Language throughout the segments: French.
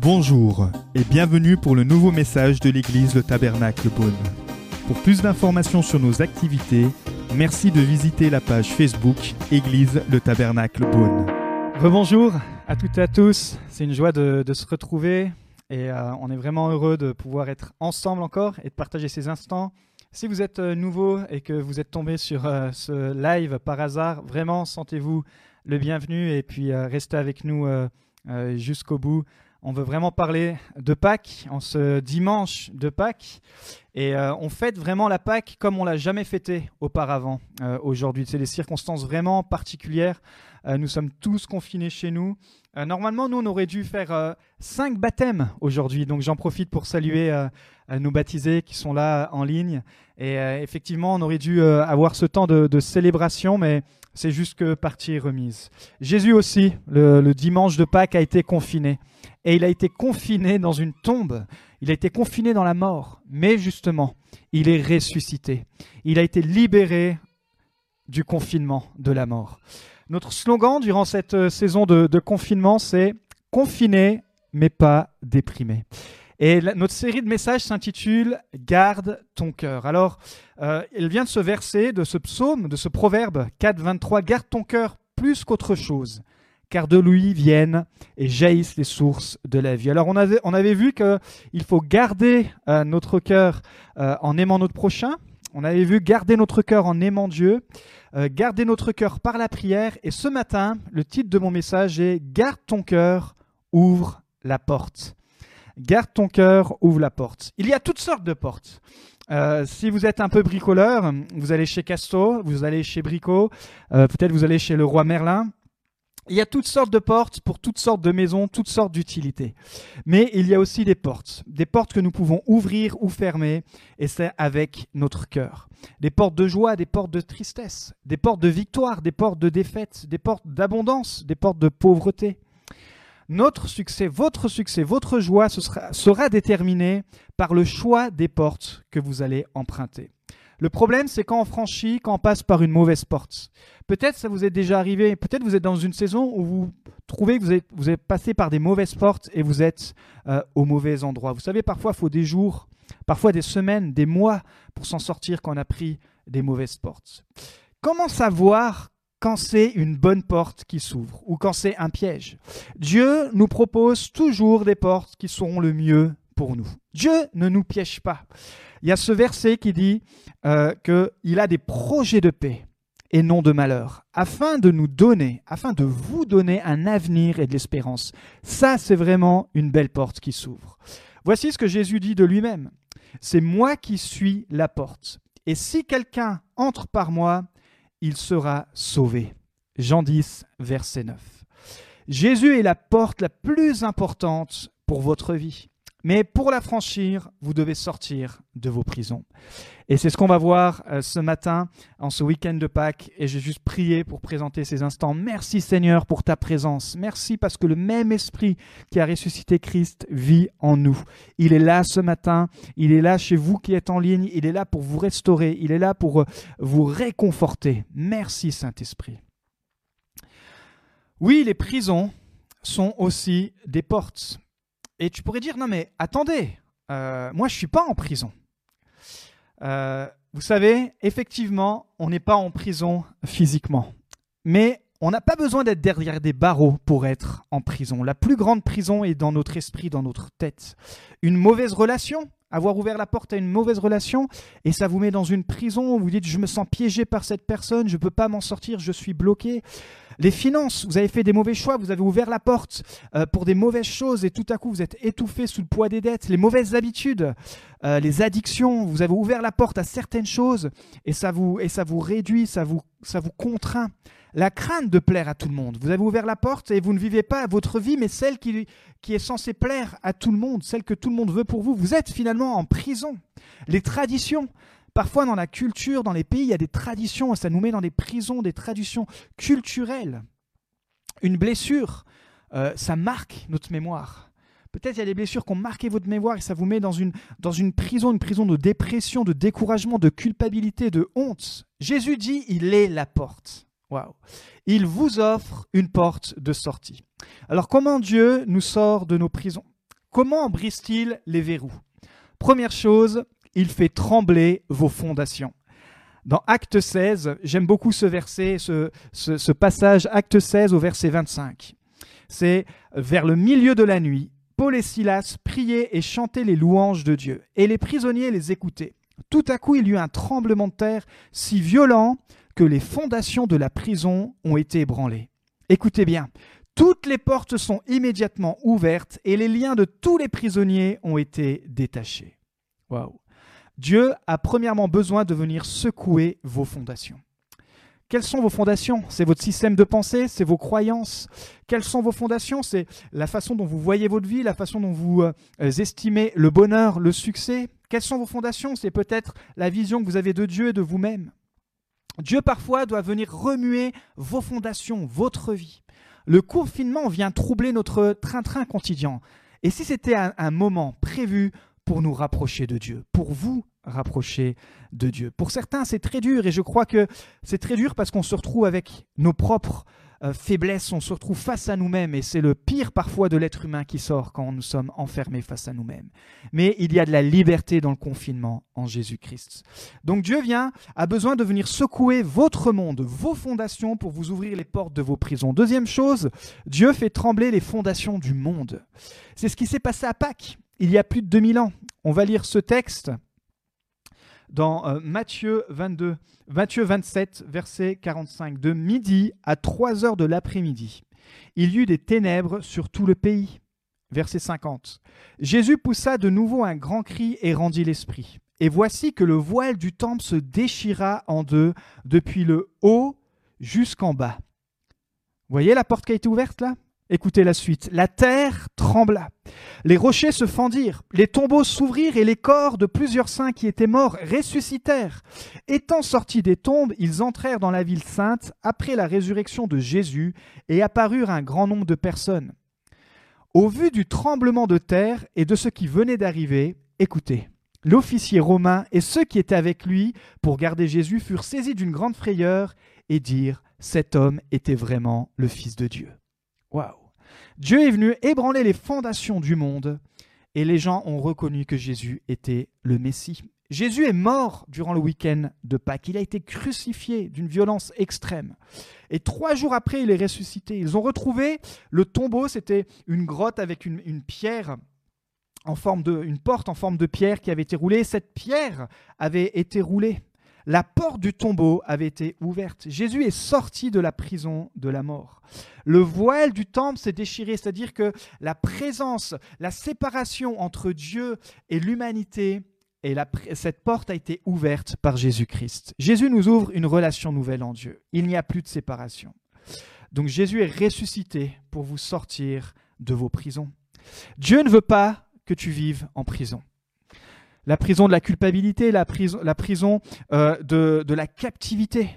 Bonjour et bienvenue pour le nouveau message de l'église Le Tabernacle Beaune. Pour plus d'informations sur nos activités, merci de visiter la page Facebook Église Le Tabernacle Beaune. Rebonjour à toutes et à tous, c'est une joie de, se retrouver et euh, on est vraiment heureux de pouvoir être ensemble encore et de partager ces instants. Si vous êtes euh, nouveau et que vous êtes tombé sur euh, ce live par hasard, vraiment sentez-vous le bienvenu et puis euh, restez avec nous euh, euh, jusqu'au bout. On veut vraiment parler de Pâques en ce dimanche de Pâques. Et on fête vraiment la Pâques comme on l'a jamais fêté auparavant aujourd'hui. C'est des circonstances vraiment particulières. Nous sommes tous confinés chez nous. Normalement, nous, on aurait dû faire cinq baptêmes aujourd'hui. Donc j'en profite pour saluer nos baptisés qui sont là en ligne. Et effectivement, on aurait dû avoir ce temps de célébration, mais c'est juste que partie est remise. Jésus aussi, le, dimanche de Pâques, a été confiné. Et il a été confiné dans une tombe. Il a été confiné dans la mort. Mais justement, il est ressuscité. Il a été libéré du confinement, de la mort. Notre slogan durant cette euh, saison de, de confinement, c'est confiné, mais pas déprimé. Et notre série de messages s'intitule Garde ton cœur. Alors, euh, il vient de ce verset, de ce psaume, de ce proverbe 4, 23, Garde ton cœur plus qu'autre chose, car de lui viennent et jaillissent les sources de la vie. Alors, on avait, on avait vu qu'il faut garder euh, notre cœur euh, en aimant notre prochain. On avait vu garder notre cœur en aimant Dieu, euh, garder notre cœur par la prière. Et ce matin, le titre de mon message est Garde ton cœur, ouvre la porte. Garde ton cœur, ouvre la porte. Il y a toutes sortes de portes. Euh, si vous êtes un peu bricoleur, vous allez chez Casto, vous allez chez Brico, euh, peut-être vous allez chez le roi Merlin. Il y a toutes sortes de portes pour toutes sortes de maisons, toutes sortes d'utilités. Mais il y a aussi des portes, des portes que nous pouvons ouvrir ou fermer, et c'est avec notre cœur. Des portes de joie, des portes de tristesse, des portes de victoire, des portes de défaite, des portes d'abondance, des portes de pauvreté. Notre succès, votre succès, votre joie sera, déterminé par le choix des portes que vous allez emprunter. Le problème, c'est quand on franchit, quand on passe par une mauvaise porte. Peut-être ça vous est déjà arrivé, peut-être vous êtes dans une saison où vous trouvez que vous êtes, vous êtes passé par des mauvaises portes et vous êtes euh, au mauvais endroit. Vous savez, parfois, il faut des jours, parfois des semaines, des mois pour s'en sortir quand on a pris des mauvaises portes. Comment savoir quand c'est une bonne porte qui s'ouvre ou quand c'est un piège Dieu nous propose toujours des portes qui seront le mieux pour nous. Dieu ne nous piège pas. Il y a ce verset qui dit euh, qu'il a des projets de paix et non de malheur, afin de nous donner, afin de vous donner un avenir et de l'espérance. Ça, c'est vraiment une belle porte qui s'ouvre. Voici ce que Jésus dit de lui-même. C'est moi qui suis la porte. Et si quelqu'un entre par moi, il sera sauvé. Jean 10, verset 9. Jésus est la porte la plus importante pour votre vie. Mais pour la franchir, vous devez sortir de vos prisons. Et c'est ce qu'on va voir euh, ce matin, en ce week-end de Pâques. Et j'ai juste prié pour présenter ces instants. Merci Seigneur pour ta présence. Merci parce que le même esprit qui a ressuscité Christ vit en nous. Il est là ce matin. Il est là chez vous qui êtes en ligne. Il est là pour vous restaurer. Il est là pour euh, vous réconforter. Merci Saint-Esprit. Oui, les prisons sont aussi des portes. Et tu pourrais dire, non mais attendez, euh, moi je suis pas en prison. Euh, vous savez, effectivement, on n'est pas en prison physiquement. Mais on n'a pas besoin d'être derrière des barreaux pour être en prison. La plus grande prison est dans notre esprit, dans notre tête. Une mauvaise relation, avoir ouvert la porte à une mauvaise relation, et ça vous met dans une prison vous dites, je me sens piégé par cette personne, je ne peux pas m'en sortir, je suis bloqué. Les finances, vous avez fait des mauvais choix, vous avez ouvert la porte euh, pour des mauvaises choses et tout à coup vous êtes étouffé sous le poids des dettes. Les mauvaises habitudes, euh, les addictions, vous avez ouvert la porte à certaines choses et ça vous, et ça vous réduit, ça vous, ça vous contraint. La crainte de plaire à tout le monde. Vous avez ouvert la porte et vous ne vivez pas votre vie, mais celle qui, qui est censée plaire à tout le monde, celle que tout le monde veut pour vous. Vous êtes finalement en prison. Les traditions, Parfois, dans la culture, dans les pays, il y a des traditions, et ça nous met dans des prisons, des traditions culturelles. Une blessure, euh, ça marque notre mémoire. Peut-être il y a des blessures qui ont marqué votre mémoire et ça vous met dans une, dans une prison, une prison de dépression, de découragement, de culpabilité, de honte. Jésus dit, il est la porte. Waouh. Il vous offre une porte de sortie. Alors comment Dieu nous sort de nos prisons? Comment brise-t-il les verrous? Première chose, il fait trembler vos fondations. Dans Acte 16, j'aime beaucoup ce verset, ce, passage, Acte 16 au verset 25. C'est vers le milieu de la nuit, Paul et Silas priaient et chantaient les louanges de Dieu, et les prisonniers les écoutaient. Tout à coup, il y eut un tremblement de terre si violent que les fondations de la prison ont été ébranlées. Écoutez bien, toutes les portes sont immédiatement ouvertes et les liens de tous les prisonniers ont été détachés. Waouh. Dieu a premièrement besoin de venir secouer vos fondations. Quelles sont vos fondations? C'est votre système de pensée, c'est vos croyances. Quelles sont vos fondations? C'est la façon dont vous voyez votre vie, la façon dont vous euh, estimez le bonheur, le succès. Quelles sont vos fondations? C'est peut-être la vision que vous avez de Dieu et de vous-même. Dieu parfois doit venir remuer vos fondations, votre vie. Le confinement vient troubler notre train-train quotidien. Et si c'était un, moment prévu pour nous rapprocher de Dieu, pour vous rapprocher de Dieu. Pour certains, c'est très dur et je crois que c'est très dur parce qu'on se retrouve avec nos propres euh, faiblesse, on se retrouve face à nous-mêmes et c'est le pire parfois de l'être humain qui sort quand nous sommes enfermés face à nous-mêmes. Mais il y a de la liberté dans le confinement en Jésus-Christ. Donc Dieu vient, a besoin de venir secouer votre monde, vos fondations pour vous ouvrir les portes de vos prisons. Deuxième chose, Dieu fait trembler les fondations du monde. C'est ce qui s'est passé à Pâques il y a plus de 2000 ans. On va lire ce texte dans euh, Matthieu 22, Matthieu 27, verset 45. De midi à 3 heures de l'après-midi, il y eut des ténèbres sur tout le pays. Verset 50. Jésus poussa de nouveau un grand cri et rendit l'esprit. Et voici que le voile du temple se déchira en deux, depuis le haut jusqu'en bas. Voyez la porte qui a été ouverte là? Écoutez la suite. La terre trembla. Les rochers se fendirent, les tombeaux s'ouvrirent et les corps de plusieurs saints qui étaient morts ressuscitèrent. Étant sortis des tombes, ils entrèrent dans la ville sainte après la résurrection de Jésus et apparurent un grand nombre de personnes. Au vu du tremblement de terre et de ce qui venait d'arriver, écoutez, l'officier romain et ceux qui étaient avec lui pour garder Jésus furent saisis d'une grande frayeur et dirent Cet homme était vraiment le Fils de Dieu. Waouh Dieu est venu ébranler les fondations du monde et les gens ont reconnu que Jésus était le Messie. Jésus est mort durant le week-end de Pâques. Il a été crucifié d'une violence extrême. Et trois jours après, il est ressuscité. Ils ont retrouvé le tombeau. C'était une grotte avec une, pierre en forme de, une porte en forme de pierre qui avait été roulée. Cette pierre avait été roulée la porte du tombeau avait été ouverte. Jésus est sorti de la prison de la mort. Le voile du temple s'est déchiré, c'est-à-dire que la présence, la séparation entre Dieu et l'humanité, et cette porte a été ouverte par Jésus-Christ. Jésus nous ouvre une relation nouvelle en Dieu. Il n'y a plus de séparation. Donc Jésus est ressuscité pour vous sortir de vos prisons. Dieu ne veut pas que tu vives en prison la prison de la culpabilité, la prison, euh, de, de la captivité.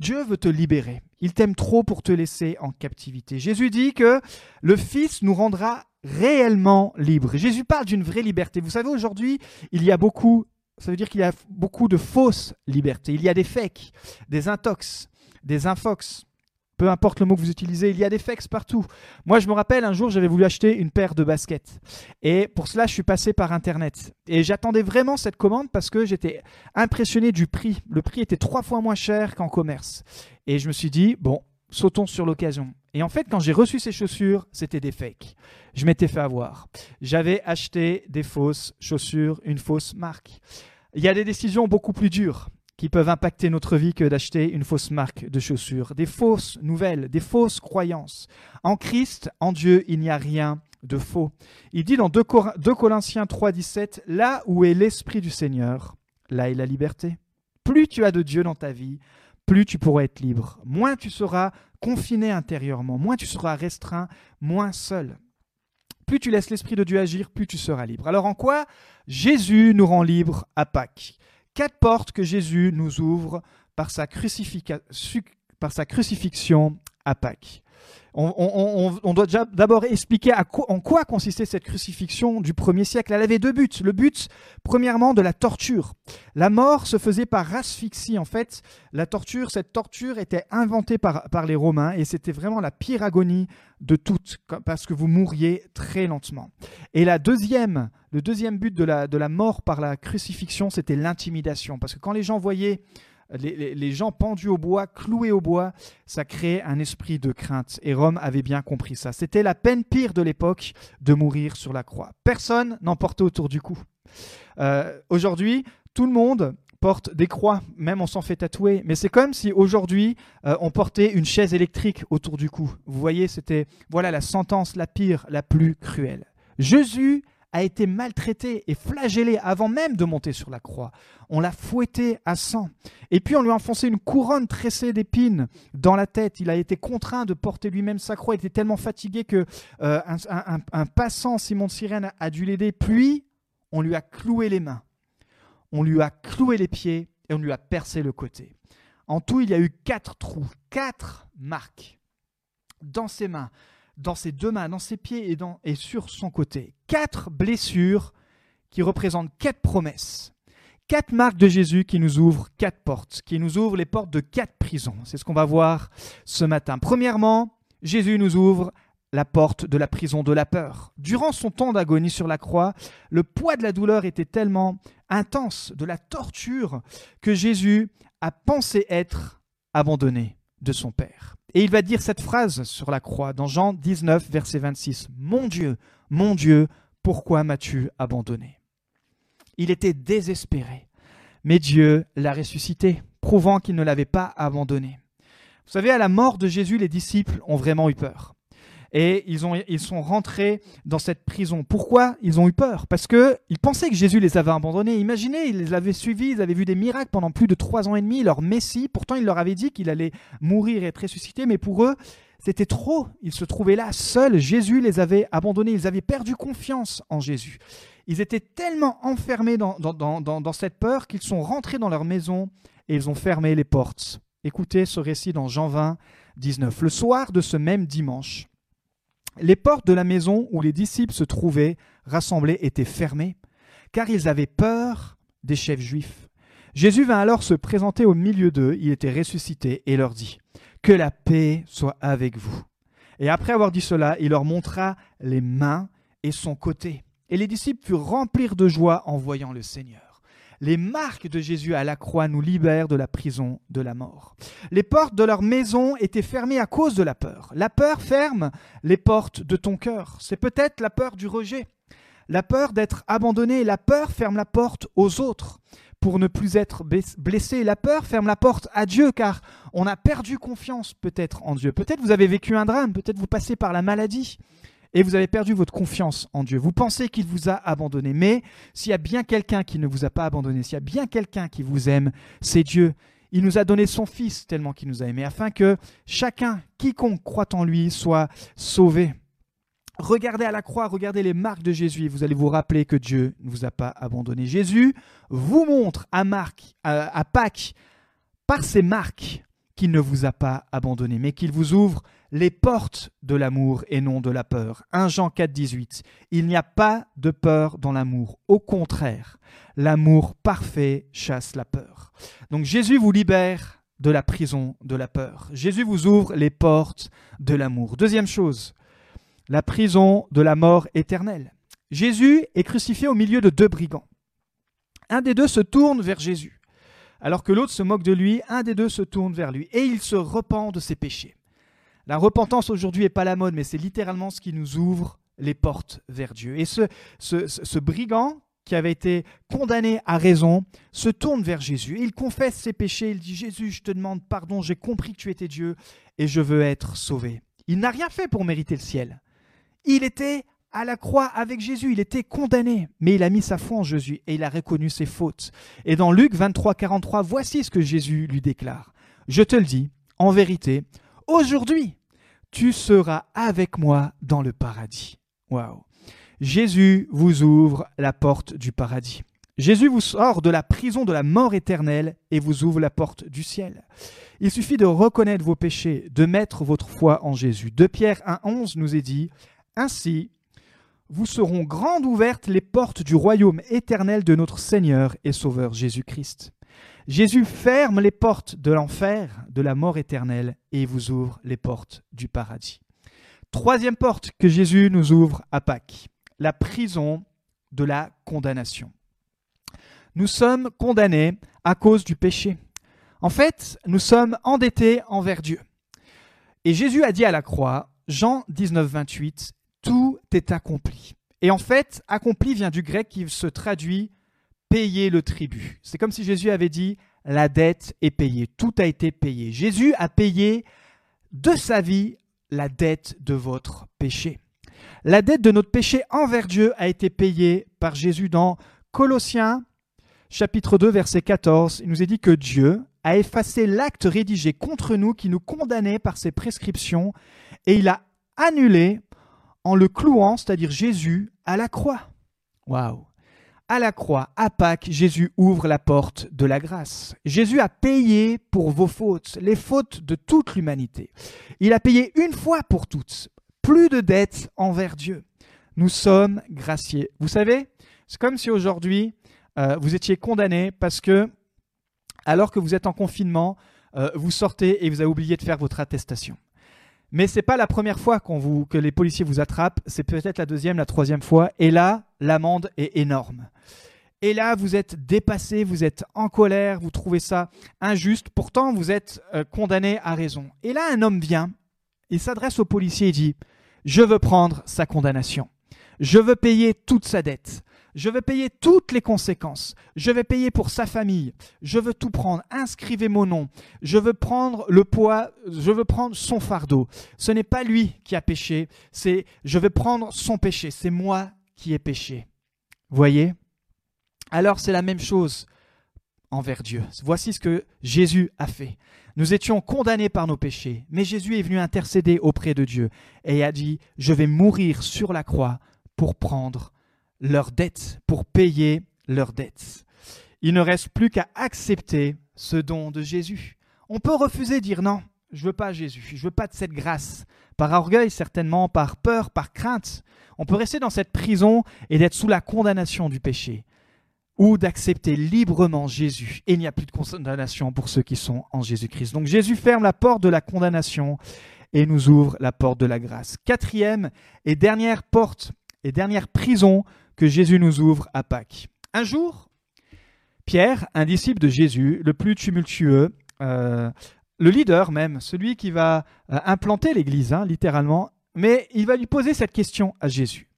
Dieu veut te libérer. Il t'aime trop pour te laisser en captivité. Jésus dit que le Fils nous rendra réellement libres. Jésus parle d'une vraie liberté. Vous savez, aujourd'hui, il y a beaucoup, ça veut dire qu'il y a beaucoup de fausses libertés. Il y a des fakes, des intox, des infox, peu importe le mot que vous utilisez, il y a des fakes partout. Moi, je me rappelle, un jour, j'avais voulu acheter une paire de baskets. Et pour cela, je suis passé par Internet. Et j'attendais vraiment cette commande parce que j'étais impressionné du prix. Le prix était trois fois moins cher qu'en commerce. Et je me suis dit, bon, sautons sur l'occasion. Et en fait, quand j'ai reçu ces chaussures, c'était des fakes. Je m'étais fait avoir. J'avais acheté des fausses chaussures, une fausse marque. Il y a des décisions beaucoup plus dures qui peuvent impacter notre vie que d'acheter une fausse marque de chaussures, des fausses nouvelles, des fausses croyances. En Christ, en Dieu, il n'y a rien de faux. Il dit dans 2, Corinthiens 3.17, là où est l'Esprit du Seigneur, là est la liberté. Plus tu as de Dieu dans ta vie, plus tu pourras être libre. Moins tu seras confiné intérieurement, moins tu seras restreint, moins seul. Plus tu laisses l'Esprit de Dieu agir, plus tu seras libre. Alors en quoi Jésus nous rend libres à Pâques? Quatre portes que Jésus nous ouvre par sa, crucifixion à Pâques. On, doit d'abord expliquer en quoi consistait cette crucifixion du premier siècle. Elle avait deux buts. Le but, premièrement, de la torture. La mort se faisait par asphyxie. En fait, la torture, cette torture était inventée par, les Romains et c'était vraiment la pire agonie de toutes parce que vous mouriez très lentement. Et la deuxième, le deuxième but de la mort par la crucifixion, c'était l'intimidation. Parce que quand les gens voyaient les, gens pendus au bois, cloués au bois, ça créait un esprit de crainte. Et Rome avait bien compris ça. C'était la peine pire de l'époque de mourir sur la croix. Personne n'en portait autour du cou. Euh, aujourd'hui, tout le monde porte des croix, même on s'en fait tatouer. Mais c'est comme si aujourd'hui euh, on portait une chaise électrique autour du cou. Vous voyez, c'était voilà la sentence la pire, la plus cruelle. Jésus a été maltraité et flagellé avant même de monter sur la croix. On l'a fouetté à sang. Et puis on lui a enfoncé une couronne tressée d'épines dans la tête. Il a été contraint de porter lui-même sa croix. Il était tellement fatigué que euh, un, passant, Simon de Sirène, a dû l'aider. Puis on lui a cloué les mains, on lui a cloué les pieds et on lui a percé le côté. En tout, il y a eu quatre trous, quatre marques dans ses mains, dans ses deux mains, dans ses pieds et, sur son côté. Quatre blessures qui représentent quatre promesses. Quatre marques de Jésus qui nous ouvrent quatre portes, qui nous ouvrent les portes de quatre prisons. C'est ce qu'on va voir ce matin. Premièrement, Jésus nous ouvre la porte de la prison de la peur. Durant son temps d'agonie sur la croix, le poids de la douleur était tellement intense, de la torture, que Jésus a pensé être abandonné de son Père. Et il va dire cette phrase sur la croix dans Jean 19, verset 26. Mon Dieu, mon Dieu, pourquoi m'as-tu abandonné? Il était désespéré, mais Dieu l'a ressuscité, prouvant qu'il ne l'avait pas abandonné. Vous savez, à la mort de Jésus, les disciples ont vraiment eu peur et ils, ont, ils sont rentrés dans cette prison. Pourquoi ils ont eu peur? Parce qu'ils pensaient que Jésus les avait abandonnés. Imaginez, ils les avaient suivis, ils avaient vu des miracles pendant plus de trois ans et demi, leur Messie. Pourtant, il leur avait dit qu'il allait mourir et être ressuscité, mais pour eux, c'était trop. Ils se trouvaient là seuls. Jésus les avait abandonnés. Ils avaient perdu confiance en Jésus. Ils étaient tellement enfermés dans, dans, dans, dans cette peur qu'ils sont rentrés dans leur maison et ils ont fermé les portes. Écoutez ce récit dans Jean 20, 19. Le soir de ce même dimanche, les portes de la maison où les disciples se trouvaient rassemblés étaient fermées, car ils avaient peur des chefs juifs. Jésus vint alors se présenter au milieu d'eux, il était ressuscité, et leur dit, Que la paix soit avec vous. Et après avoir dit cela, il leur montra les mains et son côté. Et les disciples furent remplis de joie en voyant le Seigneur les marques de Jésus à la croix nous libèrent de la prison de la mort. Les portes de leur maison étaient fermées à cause de la peur. La peur ferme les portes de ton cœur. C'est peut-être la peur du rejet, la peur d'être abandonné. La peur ferme la porte aux autres pour ne plus être blessé. La peur ferme la porte à Dieu car on a perdu confiance peut-être en Dieu. Peut-être vous avez vécu un drame, peut-être vous passez par la maladie et vous avez perdu votre confiance en Dieu. Vous pensez qu'il vous a abandonné. Mais s'il y a bien quelqu'un qui ne vous a pas abandonné, s'il y a bien quelqu'un qui vous aime, c'est Dieu. Il nous a donné son Fils tellement qu'il nous a aimés, afin que chacun, quiconque croit en lui, soit sauvé. Regardez à la croix, regardez les marques de Jésus vous allez vous rappeler que Dieu ne vous a pas abandonné. Jésus vous montre à, Marc, à Pâques, par ces marques, qu'il ne vous a pas abandonné, mais qu'il vous ouvre les portes de l'amour et non de la peur. 1 Jean 4, 18. Il n'y a pas de peur dans l'amour. Au contraire, l'amour parfait chasse la peur. Donc Jésus vous libère de la prison de la peur. Jésus vous ouvre les portes de l'amour. Deuxième chose, la prison de la mort éternelle. Jésus est crucifié au milieu de deux brigands. Un des deux se tourne vers Jésus. Alors que l'autre se moque de lui, un des deux se tourne vers lui et il se repent de ses péchés. La repentance aujourd'hui n'est pas la mode, mais c'est littéralement ce qui nous ouvre les portes vers Dieu. Et ce, ce, brigand qui avait été condamné à raison se tourne vers Jésus. Il confesse ses péchés, il dit Jésus, je te demande pardon, j'ai compris que tu étais Dieu et je veux être sauvé. Il n'a rien fait pour mériter le ciel. Il était à la croix avec Jésus, il était condamné, mais il a mis sa foi en Jésus et il a reconnu ses fautes. Et dans Luc 23, 43, voici ce que Jésus lui déclare. Je te le dis, en vérité, aujourd'hui, tu seras avec moi dans le paradis. Waouh. Jésus vous ouvre la porte du paradis. Jésus vous sort de la prison de la mort éternelle et vous ouvre la porte du ciel. Il suffit de reconnaître vos péchés, de mettre votre foi en Jésus. De Pierre 1.11 nous est dit, Ainsi, vous seront grandes ouvertes les portes du royaume éternel de notre Seigneur et Sauveur Jésus-Christ. Jésus ferme les portes de l'enfer, de la mort éternelle, et vous ouvre les portes du paradis. Troisième porte que Jésus nous ouvre à Pâques, la prison de la condamnation. Nous sommes condamnés à cause du péché. En fait, nous sommes endettés envers Dieu. Et Jésus a dit à la croix, Jean 19, 28, Tout est accompli. Et en fait, accompli vient du grec qui se traduit payer le tribut. C'est comme si Jésus avait dit, la dette est payée, tout a été payé. Jésus a payé de sa vie la dette de votre péché. La dette de notre péché envers Dieu a été payée par Jésus dans Colossiens chapitre 2 verset 14. Il nous est dit que Dieu a effacé l'acte rédigé contre nous qui nous condamnait par ses prescriptions et il a annulé en le clouant, c'est-à-dire Jésus, à la croix. Waouh à la croix, à Pâques, Jésus ouvre la porte de la grâce. Jésus a payé pour vos fautes, les fautes de toute l'humanité. Il a payé une fois pour toutes, plus de dettes envers Dieu. Nous sommes graciés. Vous savez, c'est comme si aujourd'hui euh, vous étiez condamné parce que, alors que vous êtes en confinement, euh, vous sortez et vous avez oublié de faire votre attestation. Mais c'est pas la première fois vous, que les policiers vous attrapent, c'est peut-être la deuxième, la troisième fois. Et là, l'amende est énorme. Et là, vous êtes dépassé, vous êtes en colère, vous trouvez ça injuste. Pourtant, vous êtes euh, condamné à raison. Et là, un homme vient, il s'adresse au policier et dit Je veux prendre sa condamnation. Je veux payer toute sa dette. Je vais payer toutes les conséquences. Je vais payer pour sa famille. Je veux tout prendre. Inscrivez mon nom. Je veux prendre le poids. Je veux prendre son fardeau. Ce n'est pas lui qui a péché. C'est je vais prendre son péché. C'est moi qui ai péché. Voyez? Alors c'est la même chose envers Dieu. Voici ce que Jésus a fait. Nous étions condamnés par nos péchés, mais Jésus est venu intercéder auprès de Dieu et a dit, je vais mourir sur la croix pour prendre leurs dettes, pour payer leurs dettes. Il ne reste plus qu'à accepter ce don de Jésus. On peut refuser, dire non, je veux pas Jésus, je veux pas de cette grâce. Par orgueil certainement, par peur, par crainte. On peut rester dans cette prison et d'être sous la condamnation du péché. Ou d'accepter librement Jésus. Et il n'y a plus de condamnation pour ceux qui sont en Jésus-Christ. Donc Jésus ferme la porte de la condamnation et nous ouvre la porte de la grâce. Quatrième et dernière porte et dernière prison que Jésus nous ouvre à Pâques. Un jour, Pierre, un disciple de Jésus, le plus tumultueux, euh, le leader même, celui qui va euh, implanter l'Église, hein, littéralement, mais il va lui poser cette question à Jésus.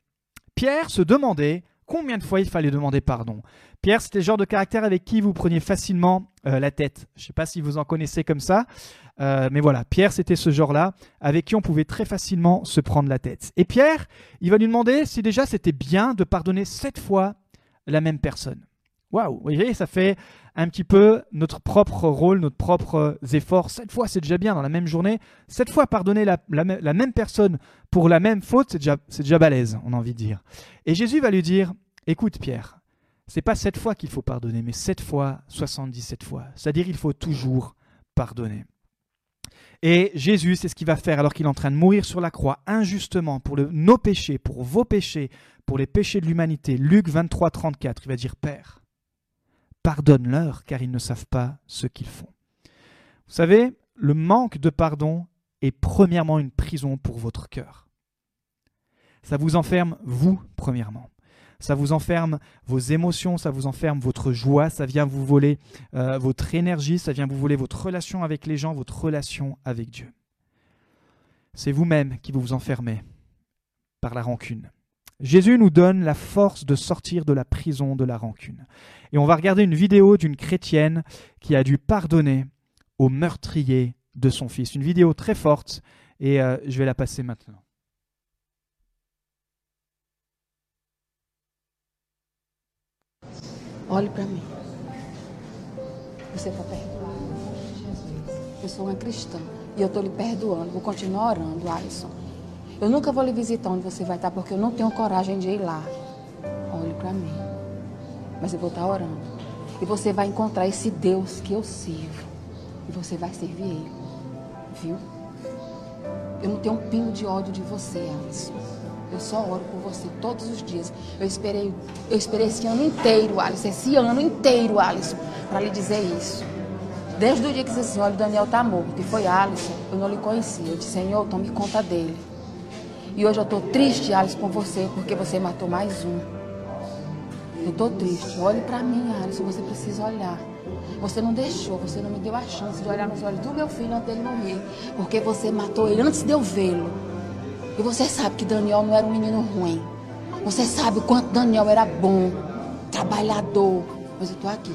Pierre se demandait combien de fois il fallait demander pardon. Pierre, c'était le genre de caractère avec qui vous preniez facilement euh, la tête. Je ne sais pas si vous en connaissez comme ça, mais voilà, Pierre, c'était ce genre-là, avec qui on pouvait très facilement se prendre la tête. Et Pierre, il va lui demander si déjà c'était bien de pardonner sept fois la même personne. Waouh, vous voyez, ça fait un petit peu notre propre rôle, notre propre effort. Sept fois, c'est déjà bien dans la même journée. Sept fois pardonner la, même personne pour la même faute, c'est déjà, déjà balèze, on a envie de dire. Et Jésus va lui dire, écoute Pierre, c'est pas sept fois qu'il faut pardonner, mais sept fois, 77 fois. C'est-à-dire il faut toujours pardonner. Et Jésus, c'est ce qu'il va faire alors qu'il est en train de mourir sur la croix injustement pour nos péchés, pour vos péchés, pour les péchés de l'humanité. Luc 23, 34, il va dire Père, pardonne-leur car ils ne savent pas ce qu'ils font. Vous savez, le manque de pardon est premièrement une prison pour votre cœur. Ça vous enferme, vous, premièrement ça vous enferme vos émotions, ça vous enferme votre joie, ça vient vous voler euh, votre énergie, ça vient vous voler votre relation avec les gens, votre relation avec Dieu. C'est vous-même qui vous enfermez par la rancune. Jésus nous donne la force de sortir de la prison de la rancune. Et on va regarder une vidéo d'une chrétienne qui a dû pardonner au meurtrier de son fils. Une vidéo très forte et euh, je vais la passer maintenant. Olhe e orando. Eu nunca vou lhe visitar onde você vai estar porque eu não tenho coragem de ir lá. Olhe para mim. Mas eu vou estar orando. E você vai encontrar esse Deus que eu sirvo. E você vai servir Ele. Viu? Eu não tenho um pingo de ódio de você, Alisson. Eu só oro por você todos os dias. Eu esperei, eu esperei esse ano inteiro, Alisson, esse ano inteiro, Alisson, para lhe dizer isso. Desde o dia que disse assim, olha, o Daniel tá morto, e foi Alisson, eu não lhe conhecia. Eu disse, Senhor, tome conta dele. E hoje eu estou triste, Alisson, com você, porque você matou mais um. Eu estou triste. Olhe para mim, Alisson, você precisa olhar. Você não deixou, você não me deu a chance de olhar nos olhos do meu filho antes dele morrer. Porque você matou ele antes de eu vê-lo. E você sabe que Daniel não era um menino ruim. Você sabe o quanto Daniel era bom, trabalhador. Mas eu estou aqui.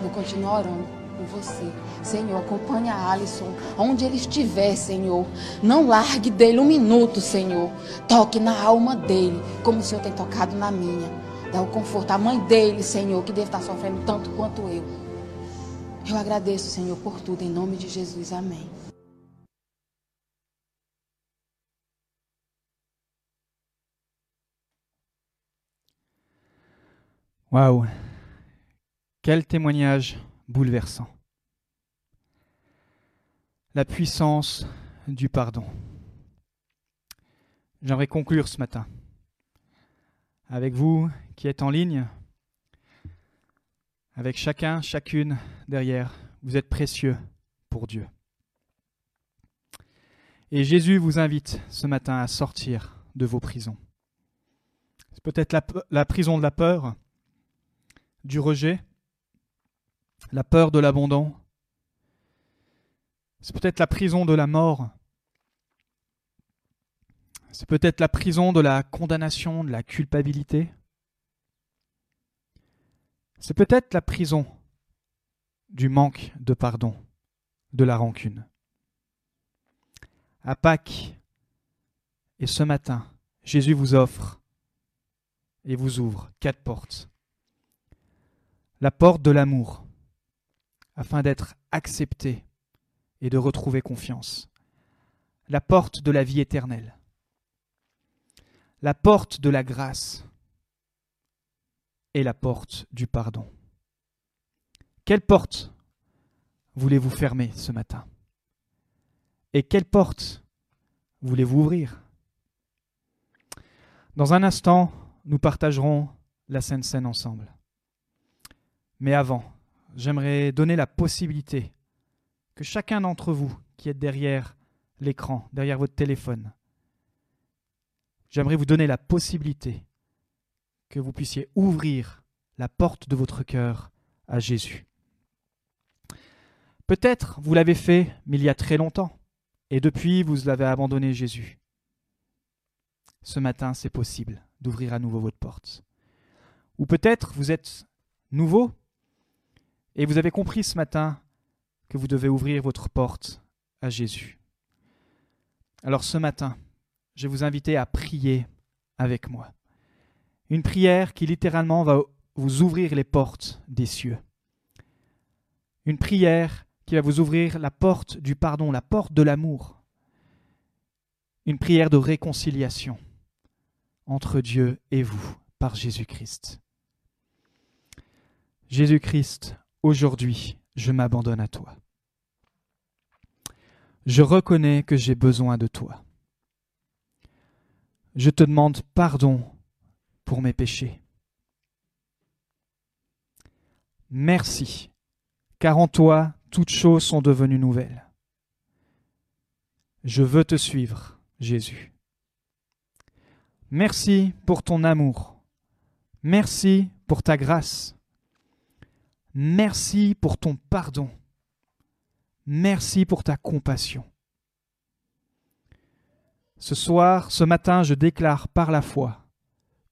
Vou continuar orando por você. Senhor, acompanhe a Alisson, onde ele estiver, Senhor. Não largue dele um minuto, Senhor. Toque na alma dele, como o Senhor tem tocado na minha. Dá o conforto à mãe dele, Senhor, que deve estar sofrendo tanto quanto eu. Eu agradeço, Senhor, por tudo, em nome de Jesus. Amém. Waouh Quel témoignage bouleversant. La puissance du pardon. J'aimerais conclure ce matin avec vous qui êtes en ligne, avec chacun, chacune derrière. Vous êtes précieux pour Dieu. Et Jésus vous invite ce matin à sortir de vos prisons. C'est peut-être la, prison de la peur, du rejet, la peur de l'abandon. C'est peut-être la prison de la mort. C'est peut-être la prison de la condamnation, de la culpabilité. C'est peut-être la prison du manque de pardon, de la rancune. À Pâques et ce matin, Jésus vous offre et vous ouvre quatre portes. La porte de l'amour, afin d'être accepté et de retrouver confiance. La porte de la vie éternelle. La porte de la grâce et la porte du pardon. Quelle porte voulez-vous fermer ce matin? Et quelle porte voulez-vous ouvrir? Dans un instant, nous partagerons la Sainte Seine ensemble. Mais avant, j'aimerais donner la possibilité que chacun d'entre vous qui êtes derrière l'écran, derrière votre téléphone, j'aimerais vous donner la possibilité que vous puissiez ouvrir la porte de votre cœur à Jésus. Peut-être vous l'avez fait, mais il y a très longtemps, et depuis vous l'avez abandonné Jésus. Ce matin, c'est possible d'ouvrir à nouveau votre porte. Ou peut-être vous êtes nouveau et vous avez compris ce matin que vous devez ouvrir votre porte à Jésus. Alors ce matin, je vais vous inviter à prier avec moi. Une prière qui littéralement va vous ouvrir les portes des cieux. Une prière qui va vous ouvrir la porte du pardon, la porte de l'amour. Une prière de réconciliation entre Dieu et vous par Jésus-Christ. Jésus-Christ, aujourd'hui, je m'abandonne à toi. Je reconnais que j'ai besoin de toi. Je te demande pardon pour mes péchés. Merci, car en toi toutes choses sont devenues nouvelles. Je veux te suivre, Jésus. Merci pour ton amour. Merci pour ta grâce. Merci pour ton pardon. Merci pour ta compassion. Ce soir, ce matin, je déclare par la foi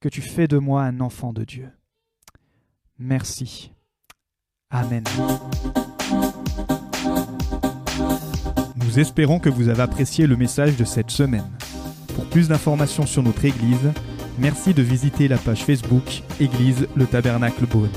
que tu fais de moi un enfant de Dieu. Merci. Amen. Nous espérons que vous avez apprécié le message de cette semaine. Pour plus d'informations sur notre Église, merci de visiter la page Facebook Église le Tabernacle Beaune.